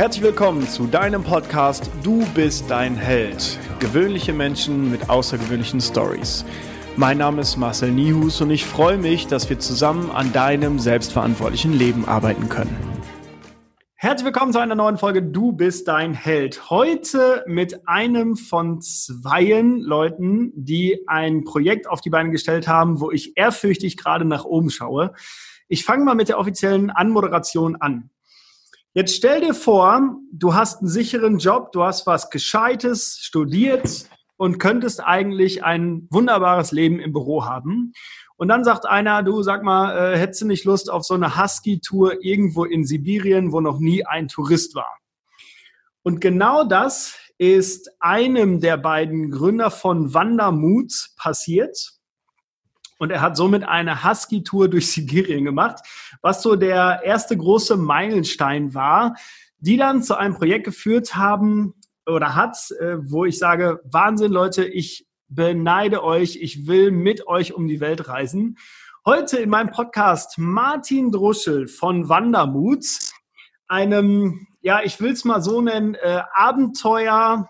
Herzlich willkommen zu deinem Podcast Du bist dein Held. Gewöhnliche Menschen mit außergewöhnlichen Stories. Mein Name ist Marcel Nihus und ich freue mich, dass wir zusammen an deinem selbstverantwortlichen Leben arbeiten können. Herzlich willkommen zu einer neuen Folge Du bist dein Held. Heute mit einem von zweien Leuten, die ein Projekt auf die Beine gestellt haben, wo ich ehrfürchtig gerade nach oben schaue. Ich fange mal mit der offiziellen Anmoderation an. Jetzt stell dir vor, du hast einen sicheren Job, du hast was Gescheites studiert und könntest eigentlich ein wunderbares Leben im Büro haben. Und dann sagt einer, du sag mal, äh, hättest du nicht Lust auf so eine Husky-Tour irgendwo in Sibirien, wo noch nie ein Tourist war? Und genau das ist einem der beiden Gründer von Wandermut passiert. Und er hat somit eine Husky-Tour durch Sibirien gemacht, was so der erste große Meilenstein war, die dann zu einem Projekt geführt haben oder hat, äh, wo ich sage, Wahnsinn, Leute, ich beneide euch, ich will mit euch um die Welt reisen. Heute in meinem Podcast Martin Druschel von Wandermut, einem, ja, ich will es mal so nennen, äh, Abenteuer.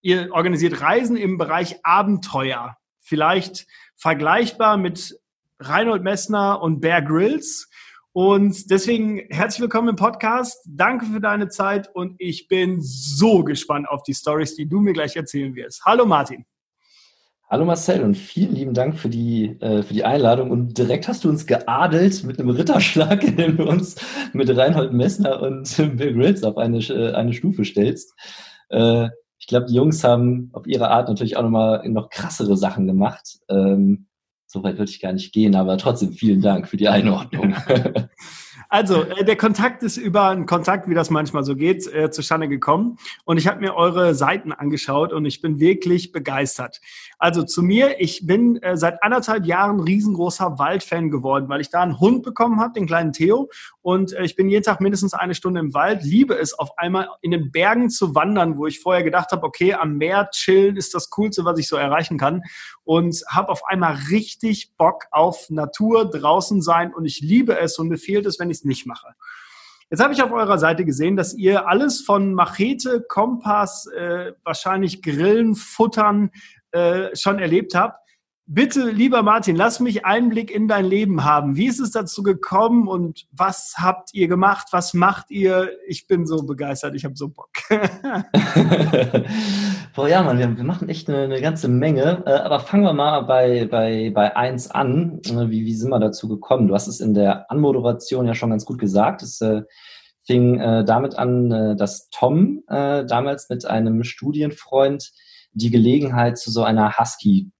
Ihr organisiert Reisen im Bereich Abenteuer. Vielleicht vergleichbar mit Reinhold Messner und Bear Grylls. Und deswegen herzlich willkommen im Podcast. Danke für deine Zeit und ich bin so gespannt auf die Stories, die du mir gleich erzählen wirst. Hallo Martin. Hallo Marcel und vielen lieben Dank für die, äh, für die Einladung. Und direkt hast du uns geadelt mit einem Ritterschlag, indem du uns mit Reinhold Messner und Bill Grylls auf eine, äh, eine Stufe stellst. Äh, ich glaube, die Jungs haben auf ihre Art natürlich auch nochmal noch krassere Sachen gemacht. Ähm, so weit würde ich gar nicht gehen, aber trotzdem vielen Dank für die Einordnung. Also, äh, der Kontakt ist über einen Kontakt, wie das manchmal so geht, äh, zustande gekommen. Und ich habe mir eure Seiten angeschaut und ich bin wirklich begeistert. Also zu mir, ich bin äh, seit anderthalb Jahren riesengroßer Waldfan geworden, weil ich da einen Hund bekommen habe, den kleinen Theo. Und äh, ich bin jeden Tag mindestens eine Stunde im Wald, liebe es auf einmal in den Bergen zu wandern, wo ich vorher gedacht habe, okay, am Meer chillen ist das Coolste, was ich so erreichen kann. Und habe auf einmal richtig Bock auf Natur, draußen sein und ich liebe es und mir fehlt es, wenn ich es nicht mache. Jetzt habe ich auf eurer Seite gesehen, dass ihr alles von Machete, Kompass, äh, wahrscheinlich Grillen, Futtern äh, schon erlebt habt. Bitte, lieber Martin, lass mich Einblick in dein Leben haben. Wie ist es dazu gekommen und was habt ihr gemacht? Was macht ihr? Ich bin so begeistert, ich habe so Bock. Boah, ja, Mann, wir, wir machen echt eine, eine, ganze Menge. Äh, aber fangen wir mal bei, bei, bei eins an. Äh, wie, wie sind wir dazu gekommen? Du hast es in der Anmoderation ja schon ganz gut gesagt. Es äh, fing äh, damit an, dass Tom äh, damals mit einem Studienfreund die Gelegenheit zu so einer Husky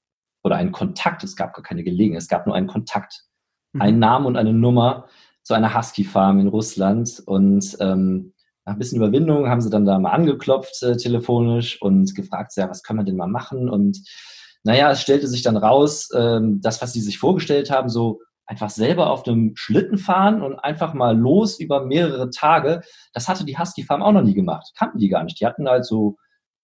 oder einen Kontakt, es gab gar keine Gelegenheit, es gab nur einen Kontakt, mhm. einen Namen und eine Nummer zu einer Husky-Farm in Russland. Und ähm, nach ein bisschen Überwindung haben sie dann da mal angeklopft äh, telefonisch und gefragt, ja, was können wir denn mal machen? Und naja, es stellte sich dann raus, ähm, das, was sie sich vorgestellt haben, so einfach selber auf einem Schlitten fahren und einfach mal los über mehrere Tage, das hatte die Husky Farm auch noch nie gemacht. Kannten die gar nicht. Die hatten halt so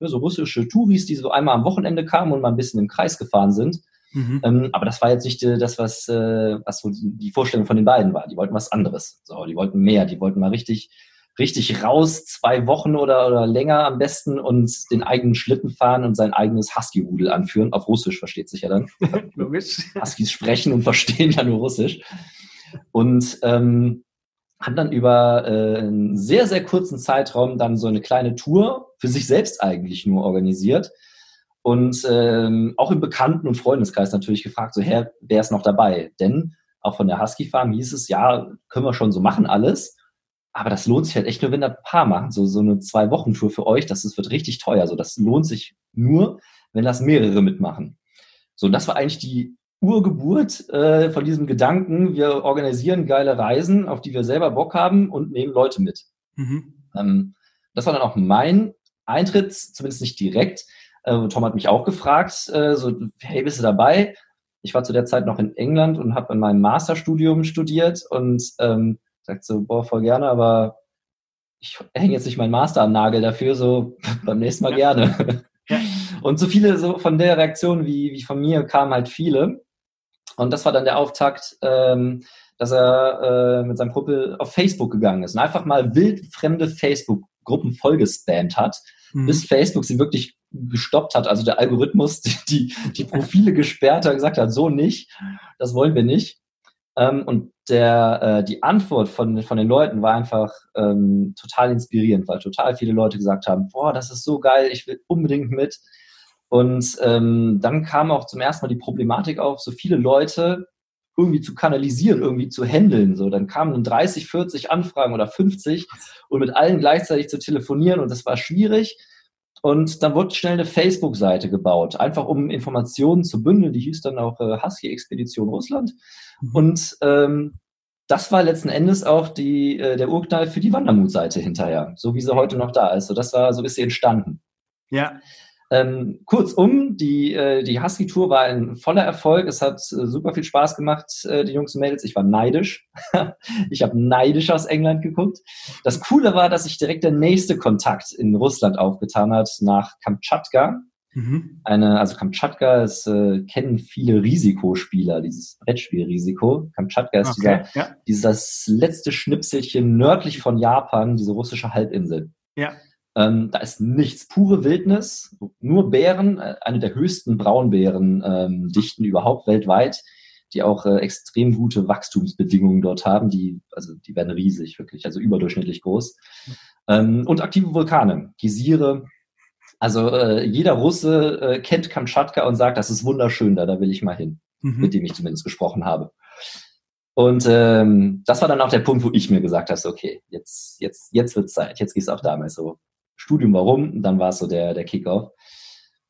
so russische Touris, die so einmal am Wochenende kamen und mal ein bisschen im Kreis gefahren sind. Mhm. Ähm, aber das war jetzt nicht äh, das, was, äh, was so die Vorstellung von den beiden war. Die wollten was anderes. So, die wollten mehr. Die wollten mal richtig, richtig raus, zwei Wochen oder, oder länger am besten und den eigenen Schlitten fahren und sein eigenes Husky-Rudel anführen. Auf Russisch versteht sich ja dann. Logisch. Huskies sprechen und verstehen ja nur Russisch. Und ähm, haben dann über äh, einen sehr, sehr kurzen Zeitraum dann so eine kleine Tour für sich selbst eigentlich nur organisiert und ähm, auch im Bekannten- und Freundeskreis natürlich gefragt, so, Herr, wer ist noch dabei? Denn auch von der Husky Farm hieß es, ja, können wir schon so machen alles, aber das lohnt sich halt echt nur, wenn da ein paar machen. So, so eine Zwei-Wochen-Tour für euch, das, das wird richtig teuer. So, das lohnt sich nur, wenn das mehrere mitmachen. So, das war eigentlich die Urgeburt äh, von diesem Gedanken, wir organisieren geile Reisen, auf die wir selber Bock haben und nehmen Leute mit. Mhm. Ähm, das war dann auch mein Eintritt, zumindest nicht direkt. Äh, Tom hat mich auch gefragt, äh, so, hey, bist du dabei? Ich war zu der Zeit noch in England und habe in meinem Masterstudium studiert und ähm, sagt so, boah, voll gerne, aber ich hänge jetzt nicht meinen Master am Nagel dafür, so beim nächsten Mal ja. gerne. Ja. Und so viele so von der Reaktion wie, wie von mir kamen halt viele. Und das war dann der Auftakt, dass er äh, mit seinem Kumpel auf Facebook gegangen ist und einfach mal wild fremde Facebook Gruppen vollgespammt hat, mhm. bis Facebook sie wirklich gestoppt hat, also der Algorithmus die, die Profile gesperrt hat, gesagt hat, so nicht, das wollen wir nicht. Ähm, und der, äh, die Antwort von, von den Leuten war einfach ähm, total inspirierend, weil total viele Leute gesagt haben, boah, das ist so geil, ich will unbedingt mit. Und ähm, dann kam auch zum ersten Mal die Problematik auf, so viele Leute irgendwie zu kanalisieren, irgendwie zu handeln. So, dann kamen dann 30, 40 Anfragen oder 50 und mit allen gleichzeitig zu telefonieren und das war schwierig. Und dann wurde schnell eine Facebook-Seite gebaut, einfach um Informationen zu bündeln. Die hieß dann auch äh, Husky-Expedition Russland. Mhm. Und ähm, das war letzten Endes auch die, äh, der Urknall für die Wandermut-Seite hinterher, so wie sie heute noch da ist. So, das war, so ist sie entstanden. Ja. Ähm, kurzum, die, äh, die Husky-Tour war ein voller Erfolg. Es hat äh, super viel Spaß gemacht, äh, die Jungs und Mädels. Ich war neidisch. ich habe neidisch aus England geguckt. Das Coole war, dass sich direkt der nächste Kontakt in Russland aufgetan hat nach Kamtschatka. Mhm. Eine, also Kamtschatka ist, äh, kennen viele Risikospieler, dieses Brettspielrisiko. Kamtschatka ist okay, dieser, ja. dieses letzte Schnipselchen nördlich von Japan, diese russische Halbinsel. Ja. Ähm, da ist nichts, pure Wildnis, nur Bären, äh, eine der höchsten Braunbärendichten ähm, überhaupt weltweit, die auch äh, extrem gute Wachstumsbedingungen dort haben. Die, also die werden riesig, wirklich, also überdurchschnittlich groß. Ähm, und aktive Vulkane, Geysire. Also äh, jeder Russe äh, kennt Kamtschatka und sagt, das ist wunderschön da, da will ich mal hin, mhm. mit dem ich zumindest gesprochen habe. Und ähm, das war dann auch der Punkt, wo ich mir gesagt habe, okay, jetzt, jetzt, jetzt wird Zeit, jetzt gehst du auch damals so Studium warum, dann war es so der, der Kickoff.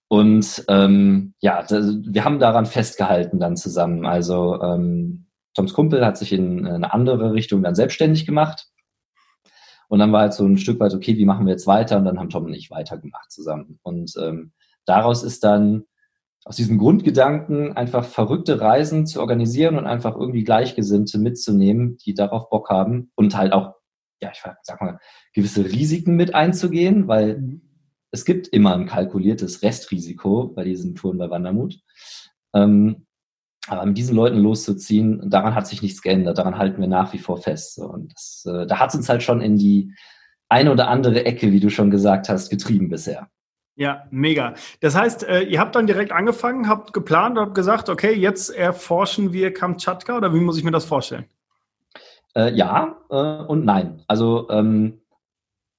Und ähm, ja, das, wir haben daran festgehalten dann zusammen. Also ähm, Toms Kumpel hat sich in eine andere Richtung dann selbstständig gemacht. Und dann war halt so ein Stück weit, okay, wie machen wir jetzt weiter? Und dann haben Tom und ich weitergemacht zusammen. Und ähm, daraus ist dann aus diesem Grundgedanken einfach verrückte Reisen zu organisieren und einfach irgendwie Gleichgesinnte mitzunehmen, die darauf Bock haben und halt auch ja, ich sag mal, gewisse Risiken mit einzugehen, weil mhm. es gibt immer ein kalkuliertes Restrisiko bei diesen Touren bei Wandermut. Ähm, aber mit diesen Leuten loszuziehen, daran hat sich nichts geändert, daran halten wir nach wie vor fest. Und das, äh, da hat es uns halt schon in die eine oder andere Ecke, wie du schon gesagt hast, getrieben bisher. Ja, mega. Das heißt, äh, ihr habt dann direkt angefangen, habt geplant, habt gesagt, okay, jetzt erforschen wir Kamtschatka oder wie muss ich mir das vorstellen? Äh, ja äh, und nein. Also ähm,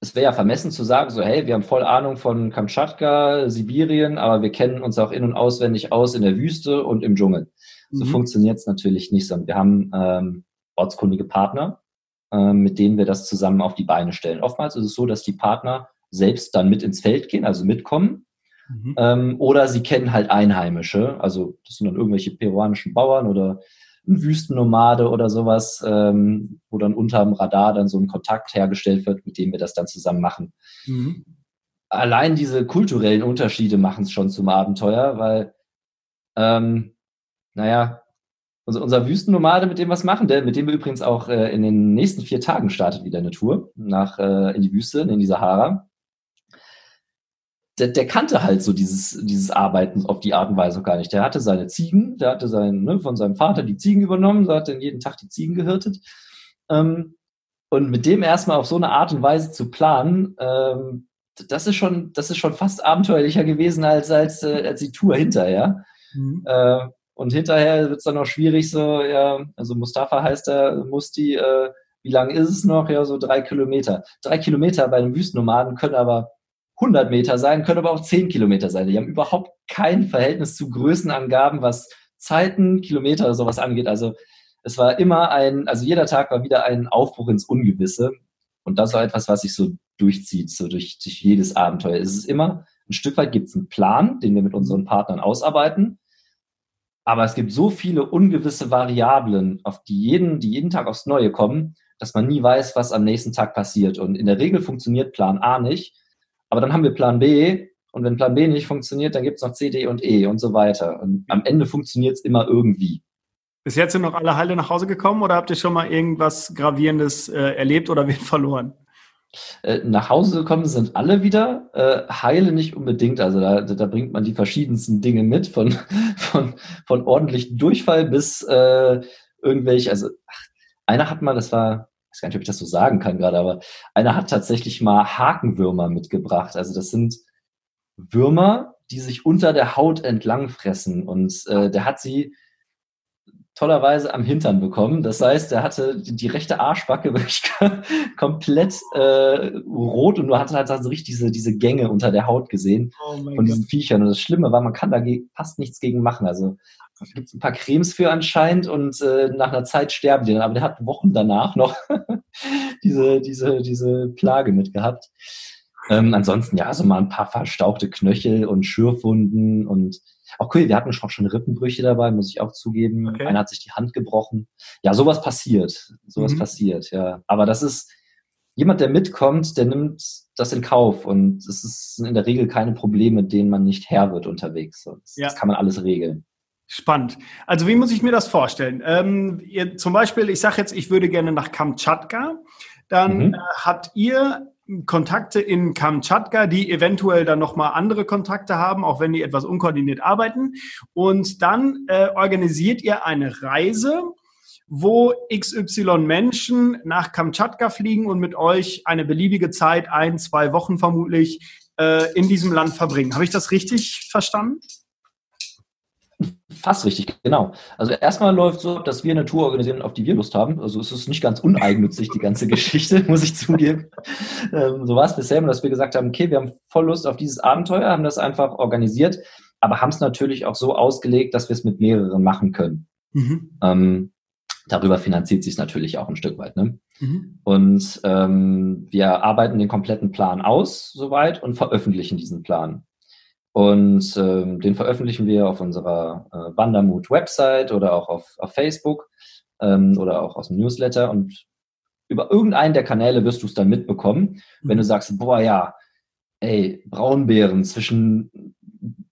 es wäre ja vermessen zu sagen, so hey, wir haben voll Ahnung von Kamtschatka, Sibirien, aber wir kennen uns auch in- und auswendig aus in der Wüste und im Dschungel. So mhm. funktioniert es natürlich nicht, sondern wir haben ähm, ortskundige Partner, äh, mit denen wir das zusammen auf die Beine stellen. Oftmals ist es so, dass die Partner selbst dann mit ins Feld gehen, also mitkommen. Mhm. Ähm, oder sie kennen halt Einheimische, also das sind dann irgendwelche peruanischen Bauern oder ein Wüstennomade oder sowas, ähm, wo dann unterm Radar dann so ein Kontakt hergestellt wird, mit dem wir das dann zusammen machen. Mhm. Allein diese kulturellen Unterschiede machen es schon zum Abenteuer, weil, ähm, naja, unser, unser Wüstennomade, mit dem was machen, der, mit dem wir übrigens auch äh, in den nächsten vier Tagen startet wieder eine Tour nach äh, in die Wüste, in die Sahara der, der kannte halt so dieses, dieses Arbeiten auf die Art und Weise gar nicht. Der hatte seine Ziegen, der hatte sein, ne, von seinem Vater die Ziegen übernommen, so hat dann jeden Tag die Ziegen gehirtet. Ähm, und mit dem erstmal auf so eine Art und Weise zu planen, ähm, das ist schon, das ist schon fast abenteuerlicher gewesen als, als, äh, als die Tour hinterher. Mhm. Äh, und hinterher wird es dann noch schwierig, so, ja, also Mustafa heißt er, Musti, äh, wie lang ist es noch? Ja, so drei Kilometer. Drei Kilometer bei einem Wüstennomaden können aber 100 Meter sein, können aber auch 10 Kilometer sein. Die haben überhaupt kein Verhältnis zu Größenangaben, was Zeiten, Kilometer oder sowas angeht. Also es war immer ein, also jeder Tag war wieder ein Aufbruch ins Ungewisse. Und das war etwas, was sich so durchzieht, so durch, durch jedes Abenteuer. Es ist immer, ein Stück weit gibt es einen Plan, den wir mit unseren Partnern ausarbeiten. Aber es gibt so viele ungewisse Variablen, auf die jeden, die jeden Tag aufs Neue kommen, dass man nie weiß, was am nächsten Tag passiert. Und in der Regel funktioniert Plan A nicht, aber dann haben wir Plan B und wenn Plan B nicht funktioniert, dann gibt es noch C, D und E und so weiter. Und am Ende funktioniert es immer irgendwie. Bis jetzt sind noch alle heile nach Hause gekommen oder habt ihr schon mal irgendwas Gravierendes äh, erlebt oder wen verloren? Äh, nach Hause gekommen sind alle wieder, äh, heile nicht unbedingt. Also da, da, bringt man die verschiedensten Dinge mit, von, von, von ordentlichen Durchfall bis äh, irgendwelche, also ach, einer hat mal, das war weiß gar nicht, ob ich das so sagen kann gerade, aber einer hat tatsächlich mal Hakenwürmer mitgebracht. Also das sind Würmer, die sich unter der Haut entlang fressen. Und äh, der hat sie tollerweise am Hintern bekommen. Das heißt, er hatte die, die rechte Arschbacke wirklich komplett äh, rot und du hattest halt so richtig diese, diese Gänge unter der Haut gesehen oh von diesen Viechern. Und das Schlimme war, man kann da fast nichts gegen machen. Also gibt es ein paar Cremes für anscheinend und äh, nach einer Zeit sterben die dann. Aber der hat Wochen danach noch diese, diese, diese Plage mitgehabt. Ähm, ansonsten, ja, so mal ein paar verstauchte Knöchel und Schürfwunden und auch cool, wir hatten auch schon Rippenbrüche dabei, muss ich auch zugeben. Okay. Einer hat sich die Hand gebrochen. Ja, sowas passiert. Sowas mhm. passiert, ja. Aber das ist jemand, der mitkommt, der nimmt das in Kauf und es ist in der Regel keine Probleme, denen man nicht Herr wird unterwegs. Das, ja. das kann man alles regeln. Spannend. Also wie muss ich mir das vorstellen? Ähm, ihr, zum Beispiel, ich sage jetzt, ich würde gerne nach Kamtschatka. Dann mhm. äh, habt ihr Kontakte in Kamtschatka, die eventuell dann nochmal andere Kontakte haben, auch wenn die etwas unkoordiniert arbeiten. Und dann äh, organisiert ihr eine Reise, wo XY Menschen nach Kamtschatka fliegen und mit euch eine beliebige Zeit, ein, zwei Wochen vermutlich, äh, in diesem Land verbringen. Habe ich das richtig verstanden? Fast richtig, genau. Also erstmal läuft so, dass wir eine Tour organisieren, auf die wir Lust haben. Also es ist nicht ganz uneigennützig, die ganze Geschichte, muss ich zugeben. Ähm, so war es bisher, dass wir gesagt haben, okay, wir haben voll Lust auf dieses Abenteuer, haben das einfach organisiert, aber haben es natürlich auch so ausgelegt, dass wir es mit mehreren machen können. Mhm. Ähm, darüber finanziert sich es natürlich auch ein Stück weit. Ne? Mhm. Und ähm, wir arbeiten den kompletten Plan aus soweit und veröffentlichen diesen Plan. Und ähm, den veröffentlichen wir auf unserer äh, Wandermut-Website oder auch auf, auf Facebook ähm, oder auch aus dem Newsletter. Und über irgendeinen der Kanäle wirst du es dann mitbekommen, wenn du mhm. sagst, boah, ja, ey, Braunbären zwischen,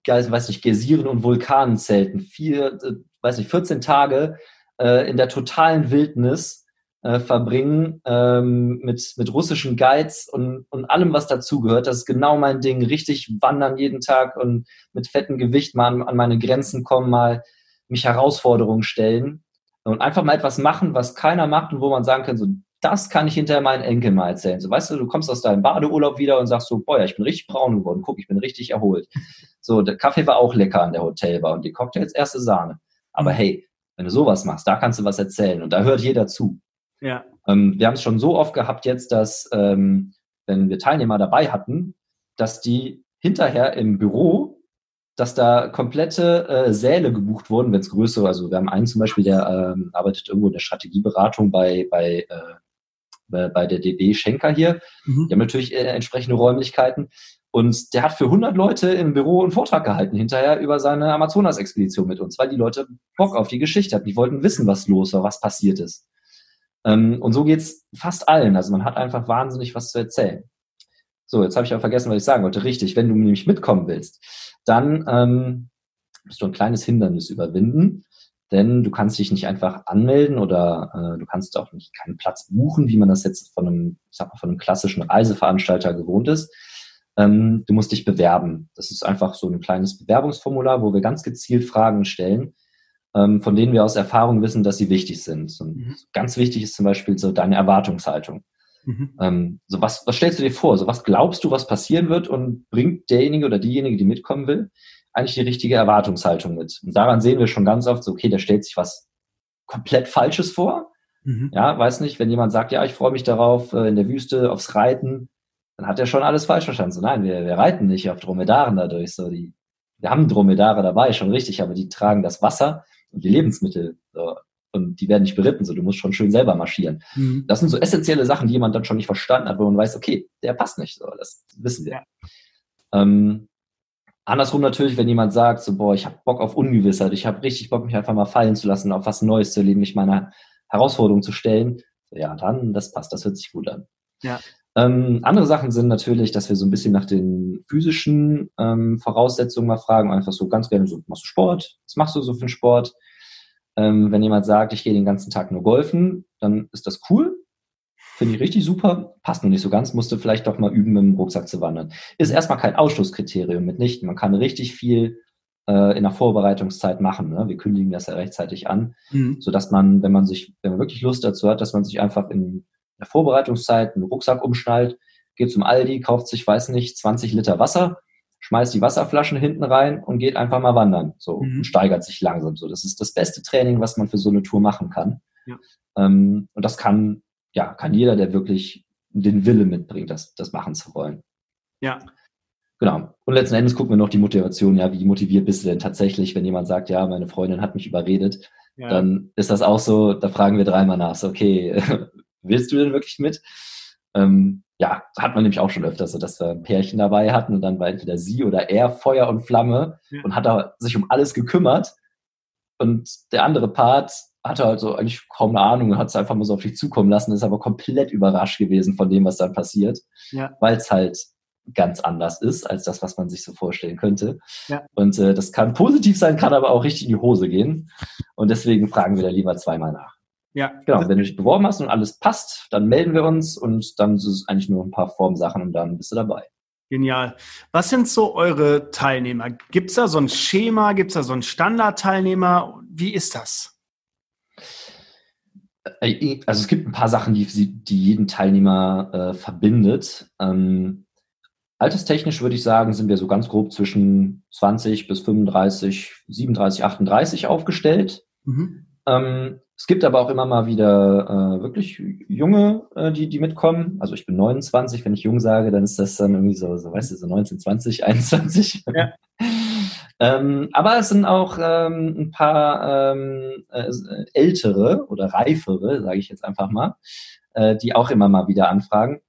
weiß nicht, Gesiren und Vulkanen zelten, vier, äh, weiß nicht, 14 Tage äh, in der totalen Wildnis äh, verbringen ähm, mit, mit russischen Guides und, und allem, was dazugehört. Das ist genau mein Ding. Richtig wandern jeden Tag und mit fettem Gewicht mal an, an meine Grenzen kommen, mal mich Herausforderungen stellen und einfach mal etwas machen, was keiner macht und wo man sagen kann, so, das kann ich hinterher meinen Enkeln mal erzählen. So, weißt du, du kommst aus deinem Badeurlaub wieder und sagst so, boah, ja, ich bin richtig braun geworden. Guck, ich bin richtig erholt. So, der Kaffee war auch lecker an der Hotelbar und die Cocktails erste Sahne. Aber mhm. hey, wenn du sowas machst, da kannst du was erzählen und da hört jeder zu. Ja. Ähm, wir haben es schon so oft gehabt jetzt, dass ähm, wenn wir Teilnehmer dabei hatten, dass die hinterher im Büro, dass da komplette äh, Säle gebucht wurden, wenn es größere, also wir haben einen zum Beispiel, der ähm, arbeitet irgendwo in der Strategieberatung bei, bei, äh, bei der DB Schenker hier. Mhm. Die haben natürlich äh, entsprechende Räumlichkeiten. Und der hat für 100 Leute im Büro einen Vortrag gehalten hinterher über seine Amazonas-Expedition mit uns, weil die Leute Bock auf die Geschichte hatten. Die wollten wissen, was los war, was passiert ist. Ähm, und so geht's fast allen. Also man hat einfach wahnsinnig was zu erzählen. So, jetzt habe ich auch vergessen, was ich sagen wollte. Richtig, wenn du nämlich mitkommen willst, dann ähm, musst du ein kleines Hindernis überwinden, denn du kannst dich nicht einfach anmelden oder äh, du kannst auch nicht keinen Platz buchen, wie man das jetzt von einem, ich sag mal, von einem klassischen Reiseveranstalter gewohnt ist. Ähm, du musst dich bewerben. Das ist einfach so ein kleines Bewerbungsformular, wo wir ganz gezielt Fragen stellen, von denen wir aus Erfahrung wissen, dass sie wichtig sind. Und mhm. ganz wichtig ist zum Beispiel so deine Erwartungshaltung. Mhm. Ähm, so was, was stellst du dir vor? So was glaubst du, was passieren wird und bringt derjenige oder diejenige, die mitkommen will, eigentlich die richtige Erwartungshaltung mit? Und daran sehen wir schon ganz oft so, okay, da stellt sich was komplett Falsches vor. Mhm. Ja, weiß nicht, wenn jemand sagt, ja, ich freue mich darauf, äh, in der Wüste aufs Reiten, dann hat er schon alles falsch verstanden. So, nein, wir, wir reiten nicht auf Dromedaren dadurch. So, die, wir haben Dromedare dabei, schon richtig, aber die tragen das Wasser und die Lebensmittel. So. Und die werden nicht beritten, so du musst schon schön selber marschieren. Mhm. Das sind so essentielle Sachen, die jemand dann schon nicht verstanden hat, wo man weiß, okay, der passt nicht. So, das wissen wir. Ja. Ähm, andersrum natürlich, wenn jemand sagt, so, boah, ich habe Bock auf Ungewissheit, ich habe richtig Bock, mich einfach mal fallen zu lassen, auf was Neues zu erleben, mich meiner Herausforderung zu stellen, ja, dann, das passt, das hört sich gut an. Ja. Ähm, andere Sachen sind natürlich, dass wir so ein bisschen nach den physischen ähm, Voraussetzungen mal fragen, einfach so ganz gerne so, machst du Sport? Was machst du so für einen Sport? Ähm, wenn jemand sagt, ich gehe den ganzen Tag nur golfen, dann ist das cool. Finde ich richtig super. Passt noch nicht so ganz. Musste vielleicht doch mal üben, mit dem Rucksack zu wandern. Ist erstmal kein Ausschlusskriterium mitnichten. Man kann richtig viel äh, in der Vorbereitungszeit machen. Ne? Wir kündigen das ja rechtzeitig an, mhm. sodass man, wenn man sich, wenn man wirklich Lust dazu hat, dass man sich einfach in der Vorbereitungszeit einen Rucksack umschnallt, geht zum Aldi, kauft sich, weiß nicht, 20 Liter Wasser, schmeißt die Wasserflaschen hinten rein und geht einfach mal wandern. So mhm. und steigert sich langsam. So, das ist das beste Training, was man für so eine Tour machen kann. Ja. Ähm, und das kann, ja, kann jeder, der wirklich den Wille mitbringt, das, das machen zu wollen. Ja. Genau. Und letzten Endes gucken wir noch die Motivation, ja, wie motiviert bist du denn tatsächlich, wenn jemand sagt, ja, meine Freundin hat mich überredet, ja. dann ist das auch so, da fragen wir dreimal nach, so, okay, willst du denn wirklich mit? Ähm, ja, hat man nämlich auch schon öfter so, dass wir ein Pärchen dabei hatten und dann war entweder sie oder er Feuer und Flamme ja. und hat da sich um alles gekümmert und der andere Part hatte halt so eigentlich kaum eine Ahnung und hat es einfach mal so auf sich zukommen lassen, ist aber komplett überrascht gewesen von dem, was dann passiert, ja. weil es halt ganz anders ist als das, was man sich so vorstellen könnte. Ja. Und äh, das kann positiv sein, kann aber auch richtig in die Hose gehen. Und deswegen fragen wir da lieber zweimal nach. Ja. Genau, wenn du dich beworben hast und alles passt, dann melden wir uns und dann ist es eigentlich nur ein paar Formsachen und dann bist du dabei. Genial. Was sind so eure Teilnehmer? Gibt es da so ein Schema? Gibt es da so einen Standardteilnehmer? Wie ist das? Äh, also es gibt ein paar Sachen, die, die jeden Teilnehmer äh, verbindet. Ähm, alterstechnisch würde ich sagen, sind wir so ganz grob zwischen 20 bis 35, 37, 38 aufgestellt. Mhm. Ähm, es gibt aber auch immer mal wieder äh, wirklich junge, äh, die, die mitkommen. Also ich bin 29, wenn ich jung sage, dann ist das dann irgendwie so, so weißt du, so 19, 20, 21. Ja. ähm, aber es sind auch ähm, ein paar ähm, äh, ältere oder reifere, sage ich jetzt einfach mal, äh, die auch immer mal wieder anfragen.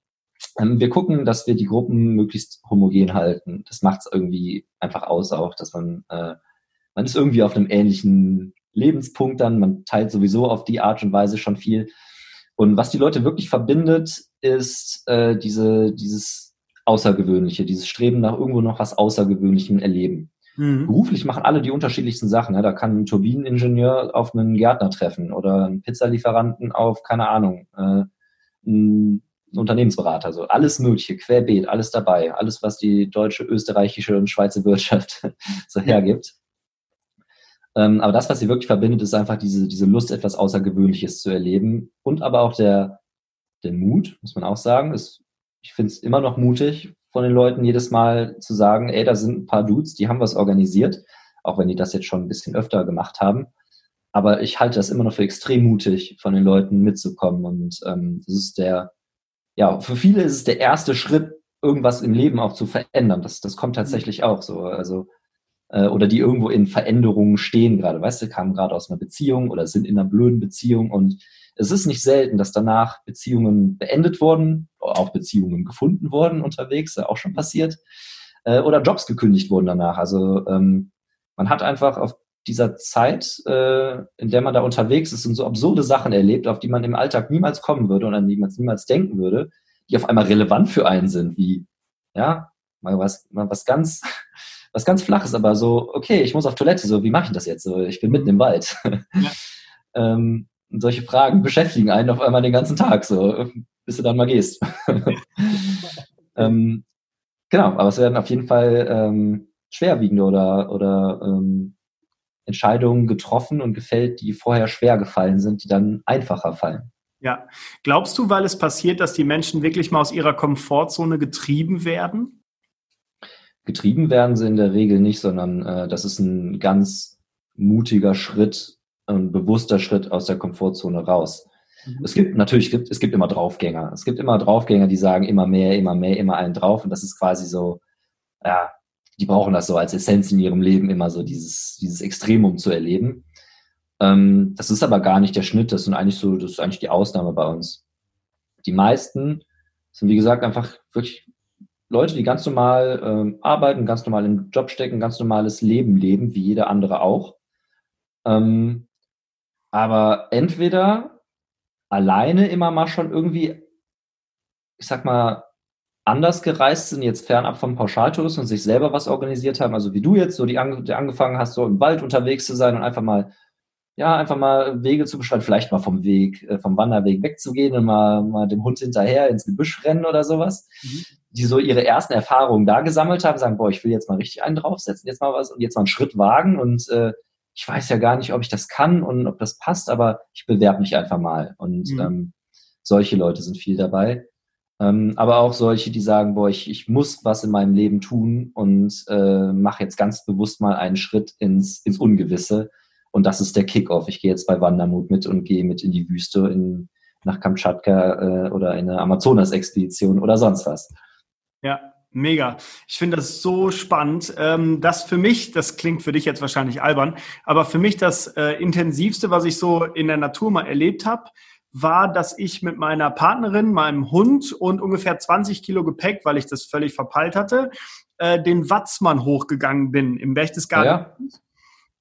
Ähm, wir gucken, dass wir die Gruppen möglichst homogen halten. Das macht es irgendwie einfach aus auch, dass man, äh, man ist irgendwie auf einem ähnlichen Lebenspunkt dann. Man teilt sowieso auf die Art und Weise schon viel. Und was die Leute wirklich verbindet, ist äh, diese, dieses Außergewöhnliche, dieses Streben nach irgendwo noch was Außergewöhnlichem erleben. Mhm. Beruflich machen alle die unterschiedlichsten Sachen. Ja. Da kann ein Turbineningenieur auf einen Gärtner treffen oder einen Pizzalieferanten auf, keine Ahnung, äh, ein Unternehmensberater. So alles Mögliche, querbeet, alles dabei. Alles, was die deutsche, österreichische und Schweizer Wirtschaft so hergibt. Ähm, aber das, was sie wirklich verbindet, ist einfach diese, diese Lust, etwas Außergewöhnliches zu erleben und aber auch der, der Mut, muss man auch sagen. Ist, ich finde es immer noch mutig von den Leuten, jedes Mal zu sagen, ey, da sind ein paar Dudes, die haben was organisiert, auch wenn die das jetzt schon ein bisschen öfter gemacht haben. Aber ich halte das immer noch für extrem mutig, von den Leuten mitzukommen. Und ähm, das ist der, ja, für viele ist es der erste Schritt, irgendwas im Leben auch zu verändern. Das, das kommt tatsächlich auch so. Also äh, oder die irgendwo in Veränderungen stehen gerade, weißt du, kamen gerade aus einer Beziehung oder sind in einer blöden Beziehung und es ist nicht selten, dass danach Beziehungen beendet wurden, auch Beziehungen gefunden wurden unterwegs, auch schon passiert, äh, oder Jobs gekündigt wurden danach. Also ähm, man hat einfach auf dieser Zeit, äh, in der man da unterwegs ist und so absurde Sachen erlebt, auf die man im Alltag niemals kommen würde und an die man niemals denken würde, die auf einmal relevant für einen sind, wie, ja, mal was, mal was ganz was ganz Flaches, aber so, okay, ich muss auf Toilette, so, wie mache ich das jetzt? So, ich bin mitten im Wald. Ja. ähm, und solche Fragen beschäftigen einen auf einmal den ganzen Tag, so, bis du dann mal gehst. ähm, genau, aber es werden auf jeden Fall ähm, schwerwiegende oder, oder ähm, Entscheidungen getroffen und gefällt, die vorher schwer gefallen sind, die dann einfacher fallen. Ja. Glaubst du, weil es passiert, dass die Menschen wirklich mal aus ihrer Komfortzone getrieben werden? Getrieben werden sie in der Regel nicht, sondern äh, das ist ein ganz mutiger Schritt, ein bewusster Schritt aus der Komfortzone raus. Mhm. Es gibt natürlich, es gibt, es gibt immer Draufgänger. Es gibt immer Draufgänger, die sagen immer mehr, immer mehr, immer einen drauf. Und das ist quasi so, ja, die brauchen das so als Essenz in ihrem Leben, immer so dieses, dieses Extremum zu erleben. Ähm, das ist aber gar nicht der Schnitt, das sind eigentlich so, das ist eigentlich die Ausnahme bei uns. Die meisten sind, wie gesagt, einfach wirklich Leute, die ganz normal ähm, arbeiten, ganz normal im Job stecken, ganz normales Leben leben, wie jeder andere auch. Ähm, aber entweder alleine immer mal schon irgendwie, ich sag mal, anders gereist sind, jetzt fernab vom Pauschaltouristen und sich selber was organisiert haben, also wie du jetzt, so die, die angefangen hast, so im Wald unterwegs zu sein und einfach mal ja, einfach mal Wege zu beschreiten, vielleicht mal vom Weg, äh, vom Wanderweg wegzugehen und mal, mal dem Hund hinterher ins Gebüsch rennen oder sowas, mhm. Die so ihre ersten Erfahrungen da gesammelt haben, sagen, boah, ich will jetzt mal richtig einen draufsetzen, jetzt mal was und jetzt mal einen Schritt wagen und äh, ich weiß ja gar nicht, ob ich das kann und ob das passt, aber ich bewerbe mich einfach mal. Und mhm. ähm, Solche Leute sind viel dabei. Ähm, aber auch solche, die sagen, boah, ich, ich muss was in meinem Leben tun und äh, mache jetzt ganz bewusst mal einen Schritt ins, ins Ungewisse. Und das ist der Kickoff. Ich gehe jetzt bei Wandermut mit und gehe mit in die Wüste, in, nach Kamtschatka äh, oder in eine Amazonas-Expedition oder sonst was. Ja, Mega. Ich finde das so spannend. Ähm, das für mich, das klingt für dich jetzt wahrscheinlich albern, aber für mich das äh, intensivste, was ich so in der Natur mal erlebt habe, war, dass ich mit meiner Partnerin, meinem Hund und ungefähr 20 Kilo Gepäck, weil ich das völlig verpeilt hatte, äh, den Watzmann hochgegangen bin im Berchtesgaden. Ja.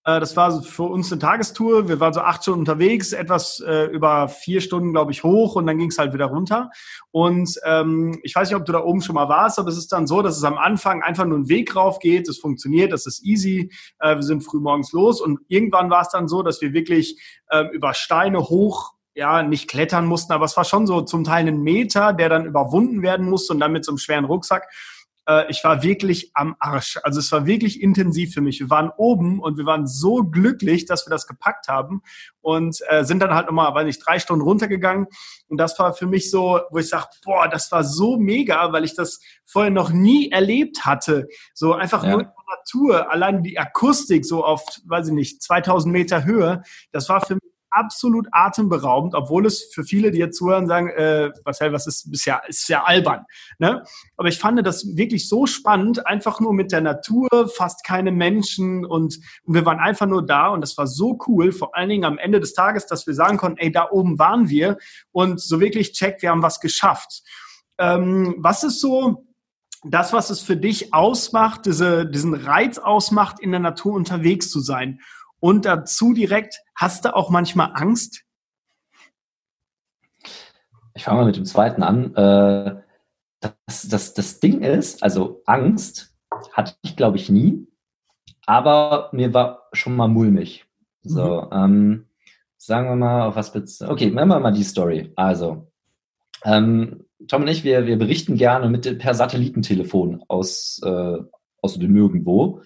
Das war für uns eine Tagestour. Wir waren so acht Stunden unterwegs, etwas äh, über vier Stunden, glaube ich, hoch und dann ging es halt wieder runter. Und ähm, ich weiß nicht, ob du da oben schon mal warst, aber es ist dann so, dass es am Anfang einfach nur einen Weg rauf geht. Es funktioniert, das ist easy. Äh, wir sind früh morgens los und irgendwann war es dann so, dass wir wirklich äh, über Steine hoch ja, nicht klettern mussten, aber es war schon so zum Teil ein Meter, der dann überwunden werden musste und dann mit so einem schweren Rucksack äh, ich war wirklich am Arsch. Also es war wirklich intensiv für mich. Wir waren oben und wir waren so glücklich, dass wir das gepackt haben und äh, sind dann halt nochmal, weiß nicht, drei Stunden runtergegangen. Und das war für mich so, wo ich sage, boah, das war so mega, weil ich das vorher noch nie erlebt hatte. So einfach ja. nur in der Natur, allein die Akustik so auf, weiß ich nicht, 2000 Meter Höhe, das war für mich absolut atemberaubend, obwohl es für viele, die jetzt zuhören, sagen, äh, Marcel, was ist bisher, ist ja albern. Ne? Aber ich fand das wirklich so spannend, einfach nur mit der Natur, fast keine Menschen und, und wir waren einfach nur da und das war so cool, vor allen Dingen am Ende des Tages, dass wir sagen konnten, ey, da oben waren wir und so wirklich check, wir haben was geschafft. Ähm, was ist so, das, was es für dich ausmacht, diese, diesen Reiz ausmacht, in der Natur unterwegs zu sein. Und dazu direkt, hast du auch manchmal Angst? Ich fange mal mit dem zweiten an. Äh, das, das, das Ding ist, also Angst hatte ich, glaube ich, nie, aber mir war schon mal mulmig. So, mhm. ähm, sagen wir mal, auf was willst Okay, nehmen wir mal die Story. Also, ähm, Tom und ich, wir, wir berichten gerne mit, per Satellitentelefon aus, äh, aus dem Nirgendwo.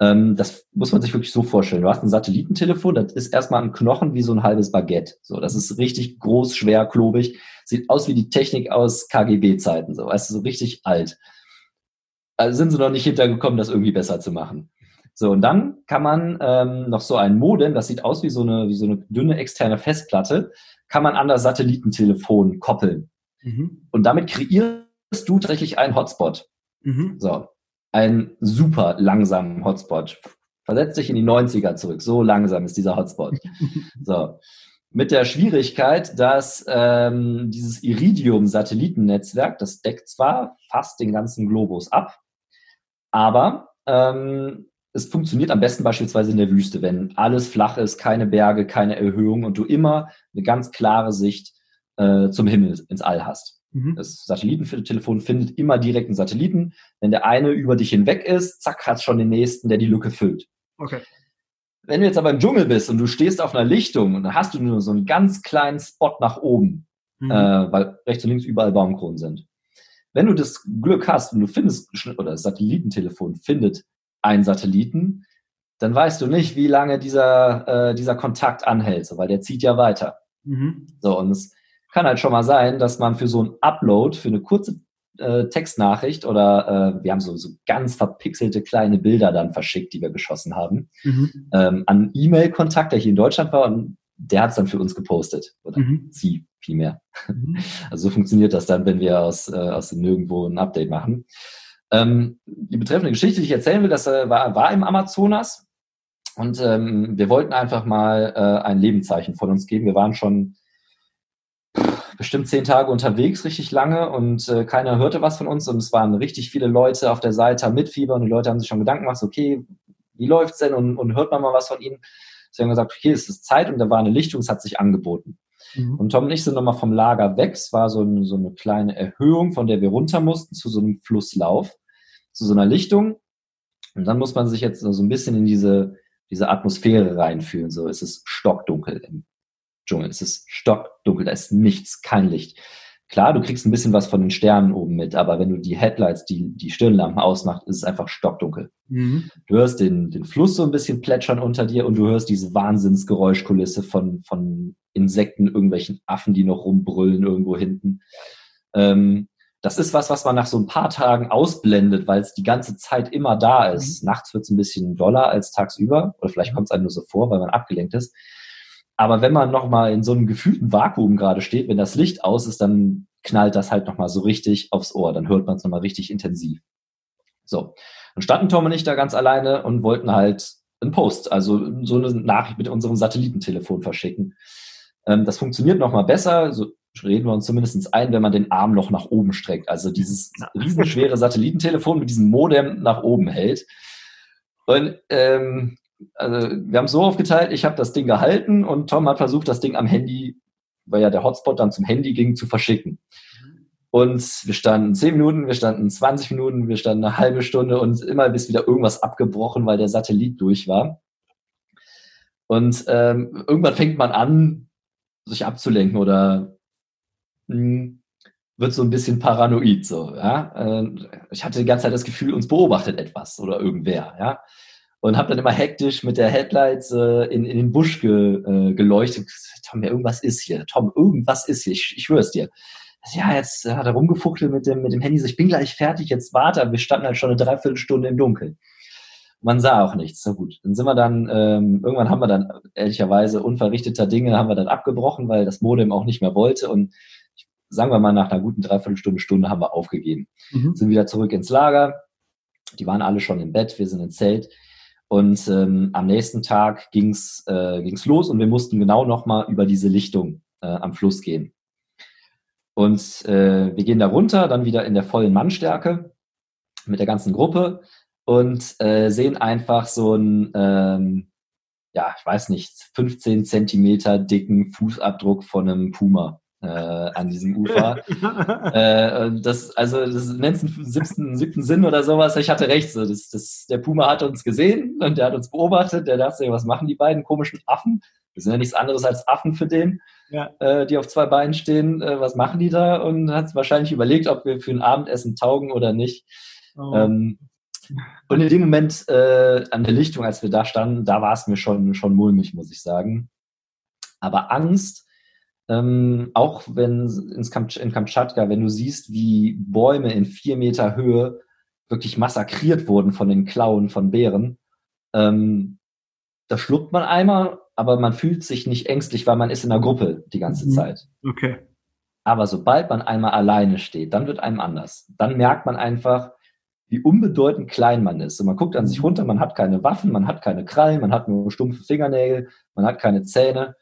Ähm, das muss man sich wirklich so vorstellen. Du hast ein Satellitentelefon, das ist erstmal ein Knochen wie so ein halbes Baguette. So, das ist richtig groß, schwer, klobig. Sieht aus wie die Technik aus KGB-Zeiten, so, weißt du, so richtig alt. Also sind sie noch nicht hintergekommen, das irgendwie besser zu machen. So, und dann kann man ähm, noch so ein Modem, das sieht aus wie so eine, wie so eine dünne externe Festplatte, kann man an das Satellitentelefon koppeln. Mhm. Und damit kreierst du tatsächlich einen Hotspot. Mhm. So, einen super langsamen Hotspot. Versetzt dich in die 90er zurück. So langsam ist dieser Hotspot. So. Mit der Schwierigkeit, dass ähm, dieses Iridium-Satellitennetzwerk, das deckt zwar fast den ganzen Globus ab, aber ähm, es funktioniert am besten beispielsweise in der Wüste, wenn alles flach ist, keine Berge, keine Erhöhung und du immer eine ganz klare Sicht äh, zum Himmel ins All hast. Mhm. Das Satellitentelefon findet immer direkt einen Satelliten. Wenn der eine über dich hinweg ist, zack, hat schon den nächsten, der die Lücke füllt. Okay. Wenn du jetzt aber im Dschungel bist und du stehst auf einer Lichtung und dann hast du nur so einen ganz kleinen Spot nach oben, mhm. äh, weil rechts und links überall Baumkronen sind. Wenn du das Glück hast und du findest, oder das Satellitentelefon findet einen Satelliten, dann weißt du nicht, wie lange dieser, äh, dieser Kontakt anhält, so, weil der zieht ja weiter. Mhm. So, und es kann halt schon mal sein, dass man für so ein Upload, für eine kurze äh, Textnachricht oder äh, wir haben so, so ganz verpixelte kleine Bilder dann verschickt, die wir geschossen haben, mhm. ähm, an E-Mail-Kontakt, der hier in Deutschland war und der hat es dann für uns gepostet. Oder mhm. sie vielmehr. Mhm. Also so funktioniert das dann, wenn wir aus, äh, aus Nirgendwo ein Update machen. Ähm, die betreffende Geschichte, die ich erzählen will, das äh, war, war im Amazonas. Und ähm, wir wollten einfach mal äh, ein Lebenszeichen von uns geben. Wir waren schon bestimmt zehn Tage unterwegs, richtig lange und äh, keiner hörte was von uns und es waren richtig viele Leute auf der Seite mit Fieber und die Leute haben sich schon Gedanken gemacht, okay, wie läuft's denn und, und hört man mal was von ihnen? Sie haben gesagt, okay, es ist Zeit und da war eine Lichtung, es hat sich angeboten. Mhm. Und Tom und ich sind nochmal vom Lager weg. Es war so, ein, so eine kleine Erhöhung, von der wir runter mussten, zu so einem Flusslauf, zu so einer Lichtung. Und dann muss man sich jetzt so ein bisschen in diese, diese Atmosphäre reinfühlen. So es ist stockdunkel im Dschungel. Es ist stockdunkel, da ist nichts, kein Licht. klar, du kriegst ein bisschen was von den Sternen oben mit, aber wenn du die Headlights, die, die Stirnlampen ausmachst, ist es einfach stockdunkel. Mhm. Du hörst den, den Fluss so ein bisschen plätschern unter dir und du hörst diese Wahnsinnsgeräuschkulisse von, von Insekten, irgendwelchen Affen, die noch rumbrüllen irgendwo hinten. Ähm, das ist was, was man nach so ein paar Tagen ausblendet, weil es die ganze Zeit immer da ist. Mhm. Nachts wird es ein bisschen doller als tagsüber oder vielleicht kommt es einem nur so vor, weil man abgelenkt ist. Aber wenn man nochmal in so einem gefühlten Vakuum gerade steht, wenn das Licht aus ist, dann knallt das halt nochmal so richtig aufs Ohr. Dann hört man es nochmal richtig intensiv. So. Dann standen Tom und ich da ganz alleine und wollten halt einen Post, also so eine Nachricht mit unserem Satellitentelefon verschicken. Ähm, das funktioniert nochmal besser. So, reden wir uns zumindest ein, wenn man den Arm noch nach oben streckt. Also dieses riesenschwere Satellitentelefon mit diesem Modem nach oben hält. Und ähm, also wir haben es so aufgeteilt, ich habe das Ding gehalten und Tom hat versucht, das Ding am Handy, weil ja der Hotspot dann zum Handy ging, zu verschicken. Und wir standen 10 Minuten, wir standen 20 Minuten, wir standen eine halbe Stunde und immer ist wieder irgendwas abgebrochen, weil der Satellit durch war. Und ähm, irgendwann fängt man an, sich abzulenken oder hm, wird so ein bisschen paranoid so, ja. Äh, ich hatte die ganze Zeit das Gefühl, uns beobachtet etwas oder irgendwer, ja. Und habe dann immer hektisch mit der Headlights äh, in, in den Busch ge, äh, geleuchtet. Tom, ja, irgendwas ist hier. Tom, irgendwas ist hier. Ich, ich schwöre es dir. Ja, jetzt hat er rumgefuchtelt mit dem, mit dem Handy. So, ich bin gleich fertig, jetzt warte. Wir standen halt schon eine Dreiviertelstunde im Dunkeln. Man sah auch nichts. So gut. Dann sind wir dann, ähm, irgendwann haben wir dann ehrlicherweise unverrichteter Dinge haben wir dann abgebrochen, weil das Modem auch nicht mehr wollte. Und sagen wir mal, nach einer guten Dreiviertelstunde, Stunde haben wir aufgegeben. Mhm. Sind wieder zurück ins Lager. Die waren alle schon im Bett, wir sind im Zelt. Und ähm, am nächsten Tag ging's äh, ging's los und wir mussten genau nochmal über diese Lichtung äh, am Fluss gehen. Und äh, wir gehen da runter, dann wieder in der vollen Mannstärke mit der ganzen Gruppe und äh, sehen einfach so einen, ähm, ja, ich weiß nicht, 15 Zentimeter dicken Fußabdruck von einem Puma äh, an diesem Ufer. äh, das, also das nennt einen siebten, siebten Sinn oder sowas. Ich hatte recht. So, das, das, der Puma hat uns gesehen und der hat uns beobachtet. Der dachte was machen die beiden komischen Affen? Das sind ja nichts anderes als Affen für den, ja. äh, die auf zwei Beinen stehen. Äh, was machen die da? Und hat wahrscheinlich überlegt, ob wir für ein Abendessen taugen oder nicht. Oh. Ähm, und in dem Moment äh, an der Lichtung, als wir da standen, da war es mir schon, schon mulmig, muss ich sagen. Aber Angst ähm, auch wenn ins Kamtsch in Kamtschatka, wenn du siehst, wie Bäume in vier Meter Höhe wirklich massakriert wurden von den Klauen von Bären, ähm, da schluckt man einmal, aber man fühlt sich nicht ängstlich, weil man ist in der Gruppe die ganze mhm. Zeit. Okay. Aber sobald man einmal alleine steht, dann wird einem anders. Dann merkt man einfach, wie unbedeutend klein man ist. Und man guckt an sich runter, man hat keine Waffen, man hat keine Krallen, man hat nur stumpfe Fingernägel, man hat keine Zähne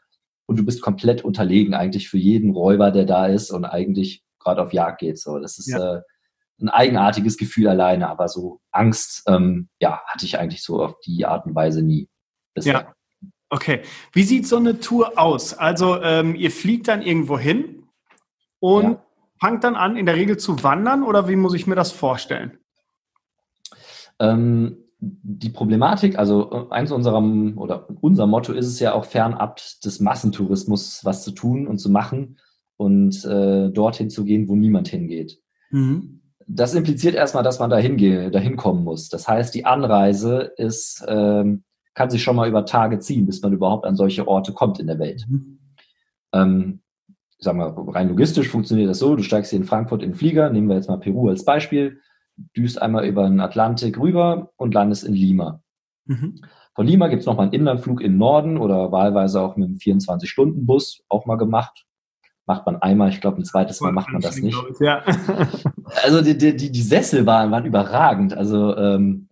und du bist komplett unterlegen eigentlich für jeden Räuber, der da ist und eigentlich gerade auf Jagd geht. So, das ist ja. äh, ein eigenartiges Gefühl alleine, aber so Angst, ähm, ja, hatte ich eigentlich so auf die Art und Weise nie. Bisher. Ja. Okay. Wie sieht so eine Tour aus? Also ähm, ihr fliegt dann irgendwo hin und ja. fangt dann an, in der Regel zu wandern oder wie muss ich mir das vorstellen? Ähm, die Problematik, also äh, eins unserer oder unser Motto ist es ja auch fernab des Massentourismus was zu tun und zu machen und äh, dorthin zu gehen, wo niemand hingeht. Mhm. Das impliziert erstmal, dass man dahin gehen, dahin kommen muss. Das heißt, die Anreise ist, ähm, kann sich schon mal über Tage ziehen, bis man überhaupt an solche Orte kommt in der Welt. Mhm. Ähm, ich sag mal, rein logistisch funktioniert das so, du steigst hier in Frankfurt in den Flieger, nehmen wir jetzt mal Peru als Beispiel, düst einmal über den Atlantik rüber und landest in Lima. Mhm. Von Lima gibt es nochmal einen Inlandflug im Norden oder wahlweise auch mit einem 24-Stunden-Bus, auch mal gemacht. Macht man einmal, ich glaube, ein zweites Mal macht man das nicht. Ja. also die, die, die Sessel waren, waren überragend. Also ähm,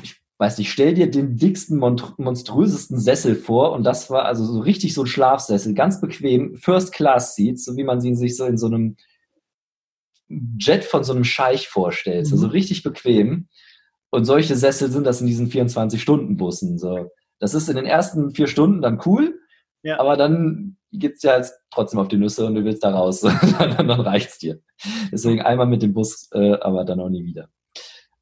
ich weiß nicht, stell dir den dicksten, monströsesten Sessel vor und das war also so richtig so ein Schlafsessel, ganz bequem, First-Class-Seats, so wie man sie sich so in so einem Jet von so einem Scheich vorstellst. Also mhm. Richtig bequem. Und solche Sessel sind das in diesen 24-Stunden-Bussen. So. Das ist in den ersten vier Stunden dann cool, ja. aber dann geht's ja jetzt trotzdem auf die Nüsse und du willst da raus. dann, dann reicht's dir. Deswegen einmal mit dem Bus, äh, aber dann auch nie wieder.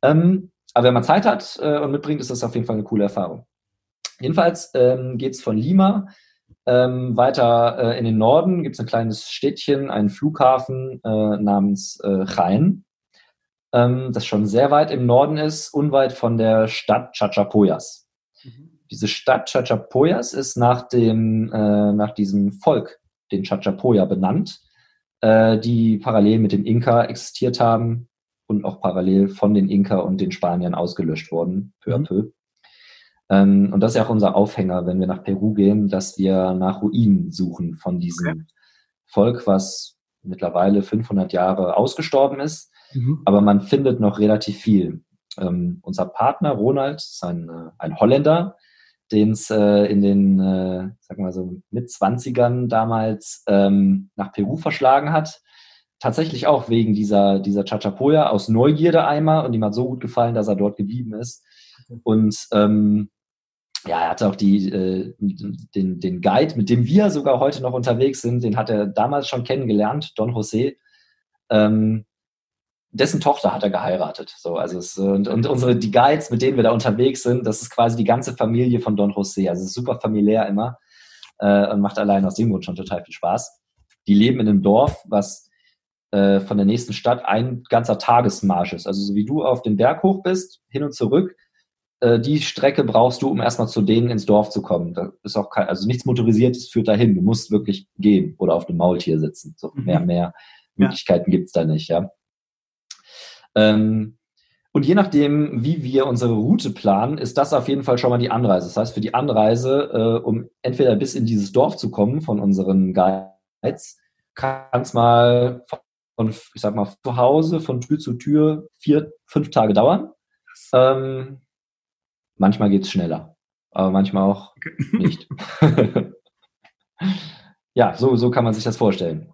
Ähm, aber wenn man Zeit hat äh, und mitbringt, ist das auf jeden Fall eine coole Erfahrung. Jedenfalls ähm, geht's von Lima Ähm, weiter äh, in den Norden gibt es ein kleines Städtchen, einen Flughafen äh, namens äh, Jaén, ähm, das schon sehr weit im Norden ist, unweit von der Stadt Chachapoyas. Mhm. Diese Stadt Chachapoyas ist nach, dem, äh, nach diesem Volk, den Chachapoya, benannt, äh, die parallel mit den Inka existiert haben und auch parallel von den Inka und den Spaniern ausgelöscht wurden, peu à mhm. peu. Ähm, und das ist ja auch unser Aufhänger, wenn wir nach Peru gehen, dass wir nach Ruinen suchen von diesem okay. Volk, was mittlerweile 500 Jahre ausgestorben ist. Mhm. Aber man findet noch relativ viel. Ähm, unser Partner Ronald ist ein, äh, ein Holländer, den es äh, in den, äh, sag mal so, mit 20ern damals ähm, nach Peru verschlagen hat. Tatsächlich auch wegen dieser, dieser Chachapoya aus Neugierde einmal und ihm hat so gut gefallen, dass er dort geblieben ist. Und ähm, ja, er hatte auch die, äh, den, den Guide, mit dem wir sogar heute noch unterwegs sind, den hat er damals schon kennengelernt, Don José. Ähm, dessen Tochter hat er geheiratet. So, also es, und, und unsere, die Guides, mit denen wir da unterwegs sind, das ist quasi die ganze Familie von Don José. Also es ist super familiär immer äh, und macht allein aus dem Grund schon total viel Spaß. Die leben in einem Dorf, was äh, von der nächsten Stadt ein ganzer Tagesmarsch ist. Also so wie du auf den Berg hoch bist, hin und zurück, äh, die Strecke brauchst du, um erstmal zu denen ins Dorf zu kommen. Da ist auch kein, also nichts motorisiertes führt dahin. Du musst wirklich gehen oder auf dem Maultier sitzen. So mhm. mehr, mehr Möglichkeiten ja. gibt's da nicht, ja. Ähm, und je nachdem, wie wir unsere Route planen, ist das auf jeden Fall schon mal die Anreise. Das heißt, für die Anreise, äh, um entweder bis in dieses Dorf zu kommen von unseren Guides, kann es mal von, ich sag mal, zu Hause, von Tür zu Tür, vier, fünf Tage dauern. Ähm, manchmal geht es schneller, aber manchmal auch okay. nicht. ja, so, so kann man sich das vorstellen.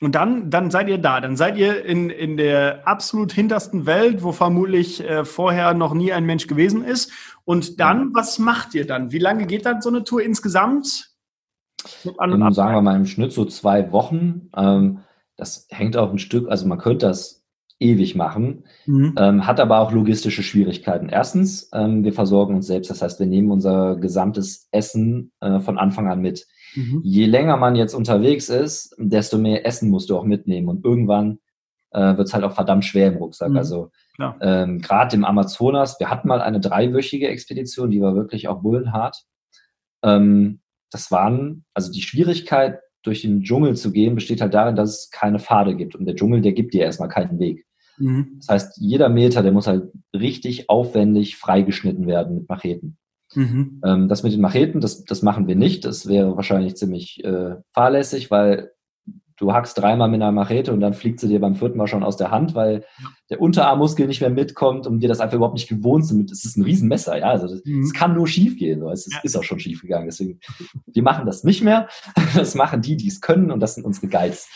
Und dann, dann seid ihr da. Dann seid ihr in, in der absolut hintersten Welt, wo vermutlich äh, vorher noch nie ein Mensch gewesen ist. Und dann, was macht ihr dann? Wie lange geht dann so eine Tour insgesamt? Dann sagen wir mal im Schnitt so zwei Wochen. Ähm, das hängt auch ein Stück, also man könnte das ewig machen, mhm. ähm, hat aber auch logistische Schwierigkeiten. Erstens, ähm, wir versorgen uns selbst. Das heißt, wir nehmen unser gesamtes Essen äh, von Anfang an mit. Mhm. Je länger man jetzt unterwegs ist, desto mehr Essen musst du auch mitnehmen. Und irgendwann äh, wird es halt auch verdammt schwer im Rucksack. Mhm. Also ähm, gerade im Amazonas, wir hatten mal eine dreiwöchige Expedition, die war wirklich auch bullenhart. Ähm, das waren, also die Schwierigkeit, durch den Dschungel zu gehen, besteht halt darin, dass es keine Pfade gibt. Und der Dschungel, der gibt dir erstmal keinen Weg. Mhm. Das heißt, jeder Meter, der muss halt richtig aufwendig freigeschnitten werden mit Macheten. Mhm. Ähm, das mit den Macheten, das, das machen wir nicht. Das wäre wahrscheinlich ziemlich äh, fahrlässig, weil du hackst dreimal mit einer Machete und dann fliegt sie dir beim vierten Mal schon aus der Hand, weil der Unterarmmuskel nicht mehr mitkommt und dir das einfach überhaupt nicht gewohnt sind. Es ist ein Riesenmesser, ja. Also das, mhm. kann nur schief gehen. Es ist, ja. ist, auch schon schief gegangen. Deswegen, wir machen das nicht mehr. Das machen die, die es können und das sind unsere Guides.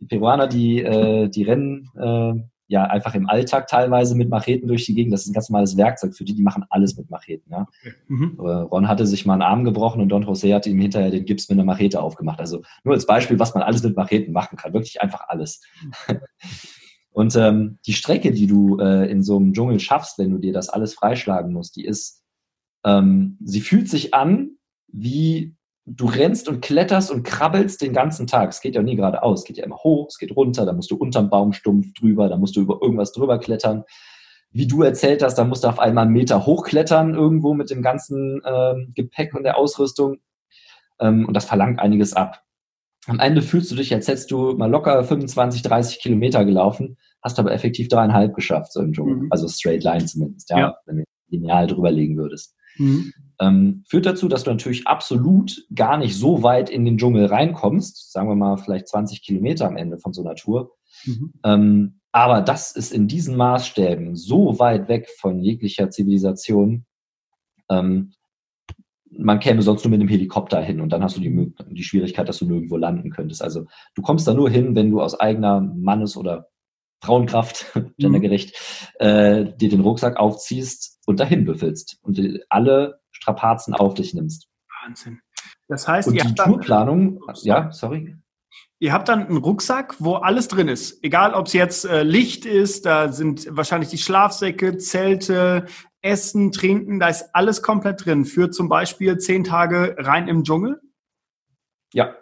Die Peruaner, die, äh, die rennen äh, ja einfach im Alltag teilweise mit Macheten durch die Gegend. Das ist ein ganz normales Werkzeug für die, die machen alles mit Macheten. Ja. Mhm. Ron hatte sich mal einen Arm gebrochen und Don José hat ihm hinterher den Gips mit einer Machete aufgemacht. Also nur als Beispiel, was man alles mit Macheten machen kann. Wirklich einfach alles. und ähm, die Strecke, die du äh, in so einem Dschungel schaffst, wenn du dir das alles freischlagen musst, die ist, ähm, sie fühlt sich an wie du rennst und kletterst und krabbelst den ganzen Tag. Es geht ja nie geradeaus, es geht ja immer hoch, es geht runter, da musst du unterm Baumstumpf drüber, da musst du über irgendwas drüber klettern. Wie du erzählt hast, da musst du auf einmal einen Meter hochklettern irgendwo mit dem ganzen ähm, Gepäck und der Ausrüstung. Ähm, und das verlangt einiges ab. Am Ende fühlst du dich, als hättest du mal locker 25, 30 Kilometer gelaufen, hast aber effektiv dreieinhalb geschafft, so im Dschungel. Mhm. Also straight line zumindest, ja, ja. wenn du lineal drüberlegen würdest. Mhm. Ähm, führt dazu, dass du natürlich absolut gar nicht so weit in den Dschungel reinkommst, sagen wir mal vielleicht 20 Kilometer am Ende von so einer Tour. Mhm. Ähm, aber das ist in diesen Maßstäben so weit weg von jeglicher Zivilisation. Ähm, man käme sonst nur mit einem Helikopter hin und dann hast du die, die Schwierigkeit, dass du nirgendwo landen könntest. Also du kommst da nur hin, wenn du aus eigener Mannes- oder Frauenkraft, gendergerecht, äh, dir den Rucksack aufziehst und dahin büffelst und alle Strapazen auf dich nimmst. Wahnsinn. Das heißt, und die Tourplanung, ja, sorry. Ihr habt dann einen Rucksack, wo alles drin ist. Egal, ob es jetzt äh, Licht ist, da sind wahrscheinlich die Schlafsäcke, Zelte, Essen, Trinken, da ist alles komplett drin. Für zum Beispiel zehn Tage rein im Dschungel? Ja.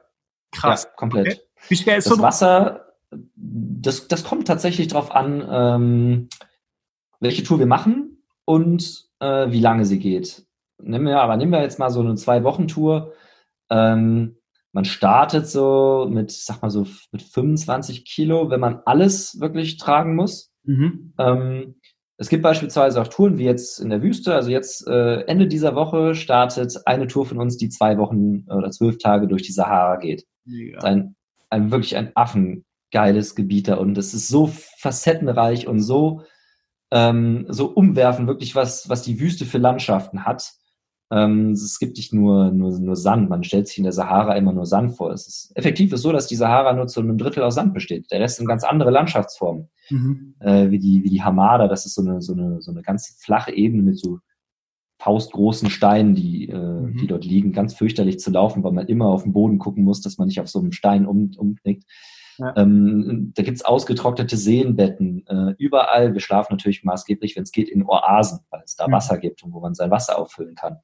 Krass. Ja, komplett. Okay. Wie schwer ist das so Wasser? Das, das kommt tatsächlich darauf an, ähm, welche Tour wir machen und äh, wie lange sie geht. Nehmen wir, aber nehmen wir jetzt mal so eine Zwei-Wochen-Tour. Ähm, man startet so mit, sag mal so, mit 25 Kilo, wenn man alles wirklich tragen muss. Mhm. Ähm, es gibt beispielsweise auch Touren wie jetzt in der Wüste. Also jetzt äh, Ende dieser Woche startet eine Tour von uns, die zwei Wochen oder zwölf Tage durch die Sahara geht. Ja. Ein, ein wirklich ein affengeiles Gebiet da und es ist so facettenreich und so ähm, so umwerfen, wirklich was was die Wüste für Landschaften hat. Ähm, es gibt nicht nur, nur, nur Sand. Man stellt sich in der Sahara immer nur Sand vor. Es ist effektiv ist so, dass die Sahara nur zu einem Drittel aus Sand besteht. Der Rest sind ganz andere Landschaftsformen. Mhm. Äh, wie, die, wie die Hamada. Das ist so eine, so eine, so eine ganz flache Ebene mit so faustgroßen Steinen, die, äh, mhm. die dort liegen. Ganz fürchterlich zu laufen, weil man immer auf den Boden gucken muss, dass man nicht auf so einem Stein um, umknickt. Ja. Ähm, da gibt's ausgetrocknete Seenbetten äh, überall. Wir schlafen natürlich maßgeblich, wenn es geht, in Oasen, weil es da mhm. Wasser gibt und wo man sein Wasser auffüllen kann.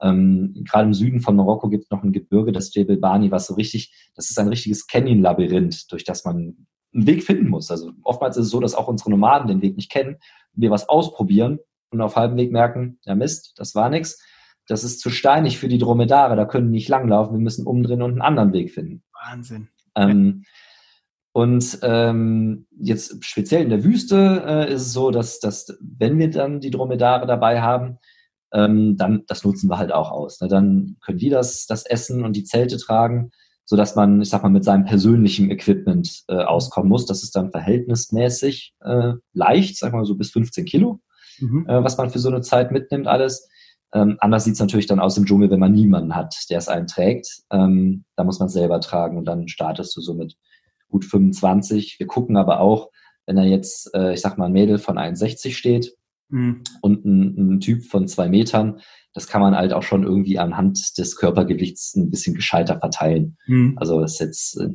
Ähm, Gerade im Süden von Marokko gibt es noch ein Gebirge, das Jebel Bani, was so richtig, das ist ein richtiges Canyon-Labyrinth, durch das man einen Weg finden muss. Also oftmals ist es so, dass auch unsere Nomaden den Weg nicht kennen, wir was ausprobieren und auf halbem Weg merken, ja Mist, das war nix. Das ist zu steinig für die Dromedare, da können die nicht langlaufen, wir müssen umdrehen und einen anderen Weg finden. Wahnsinn. Ähm, und ähm, jetzt speziell in der Wüste äh, ist es so, dass, dass wenn wir dann die Dromedare dabei haben, ähm, dann das nutzen wir halt auch aus. Ne? Dann können die das, das Essen und die Zelte tragen, so dass man, ich sag mal, mit seinem persönlichen Equipment äh, auskommen muss. Das ist dann verhältnismäßig äh, leicht, sag mal so bis 15 Kilo, mhm. äh, was man für so eine Zeit mitnimmt alles. Ähm, anders sieht's natürlich dann aus im Dschungel, wenn man niemanden hat, der es einen trägt. Ähm, da muss man es selber tragen und dann startest du so mit gut 25. Wir gucken aber auch, wenn da jetzt, äh, ich sag mal, ein Mädel von 1,60 steht mhm. und ein, ein, Typ von zwei Metern, das kann man halt auch schon irgendwie anhand des Körpergewichts ein bisschen gescheiter verteilen. Mhm. Also das ist jetzt äh,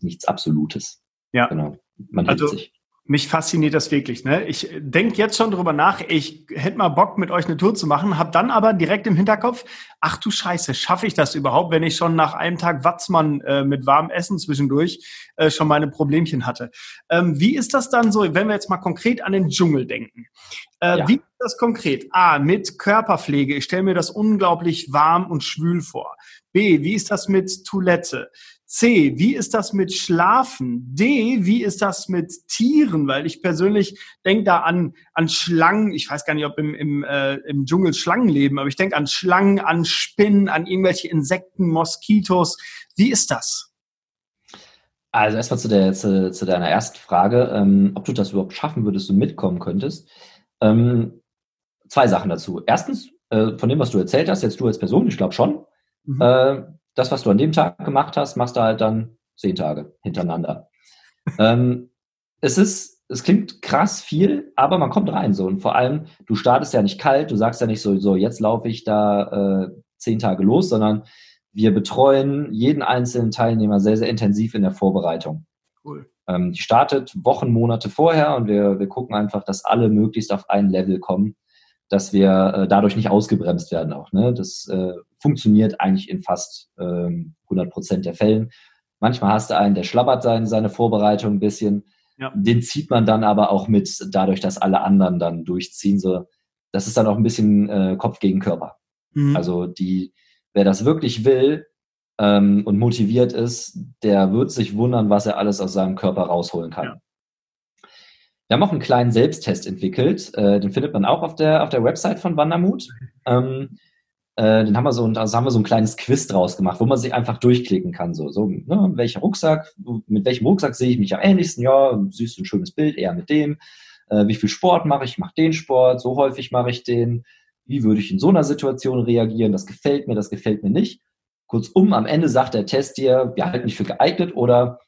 nichts Absolutes. Ja. Genau. Man also, sich mich fasziniert das wirklich. Ne? Ich denke jetzt schon drüber nach, ich hätte mal Bock, mit euch eine Tour zu machen, habe dann aber direkt im Hinterkopf, ach du Scheiße, schaffe ich das überhaupt, wenn ich schon nach einem Tag Watzmann äh, mit warmem Essen zwischendurch äh, schon meine Problemchen hatte. Ähm, wie ist das dann so, wenn wir jetzt mal konkret an den Dschungel denken? Äh, ja. Wie ist das konkret? A, mit Körperpflege. Ich stelle mir das unglaublich warm und schwül vor. B, wie ist das mit Toilette? C, wie ist das mit Schlafen? D, wie ist das mit Tieren? Weil ich persönlich denke da an, an Schlangen. Ich weiß gar nicht, ob im, im, äh, im Dschungel Schlangen leben, aber ich denke an Schlangen, an Spinnen, an irgendwelche Insekten, Moskitos. Wie ist das? Also erstmal zu, der, zu, zu deiner ersten Frage, ähm, ob du das überhaupt schaffen würdest und mitkommen könntest. Ähm, zwei Sachen dazu. Erstens, äh, von dem, was du erzählt hast, jetzt du als Person, ich glaube schon. Mhm. Äh, das, was du an dem Tag gemacht hast, machst du halt dann zehn Tage hintereinander. ähm, es ist, es klingt krass viel, aber man kommt rein so. Und vor allem, du startest ja nicht kalt, du sagst ja nicht so, so jetzt laufe ich da äh, zehn Tage los, sondern wir betreuen jeden einzelnen Teilnehmer sehr, sehr intensiv in der Vorbereitung. Cool. Ähm, die startet Wochen, Monate vorher und wir, wir gucken einfach, dass alle möglichst auf ein Level kommen dass wir äh, dadurch nicht ausgebremst werden auch. Ne? Das äh, funktioniert eigentlich in fast ähm, 100 Prozent der Fällen. Manchmal hast du einen, der schlabbert sein, seine Vorbereitung ein bisschen. Ja. Den zieht man dann aber auch mit, dadurch, dass alle anderen dann durchziehen. So, das ist dann auch ein bisschen äh, Kopf gegen Körper. Mhm. Also die, wer das wirklich will ähm, und motiviert ist, der wird sich wundern, was er alles aus seinem Körper rausholen kann. Ja. Wir haben auch einen kleinen Selbsttest entwickelt. Äh, den findet man auch auf der, auf der Website von Wandermut. Ähm, äh, den haben wir so, also haben wir so ein kleines Quiz draus gemacht, wo man sich einfach durchklicken kann. So, so ne, welcher Rucksack, mit welchem Rucksack sehe ich mich am ähnlichsten? Ja, siehst du ein schönes Bild, eher mit dem. Äh, wie viel Sport mache ich? Ich mache den Sport, so häufig mache ich den. Wie würde ich in so einer Situation reagieren? Das gefällt mir, das gefällt mir nicht. Kurzum, am Ende sagt der Test dir, wir halten dich für geeignet oder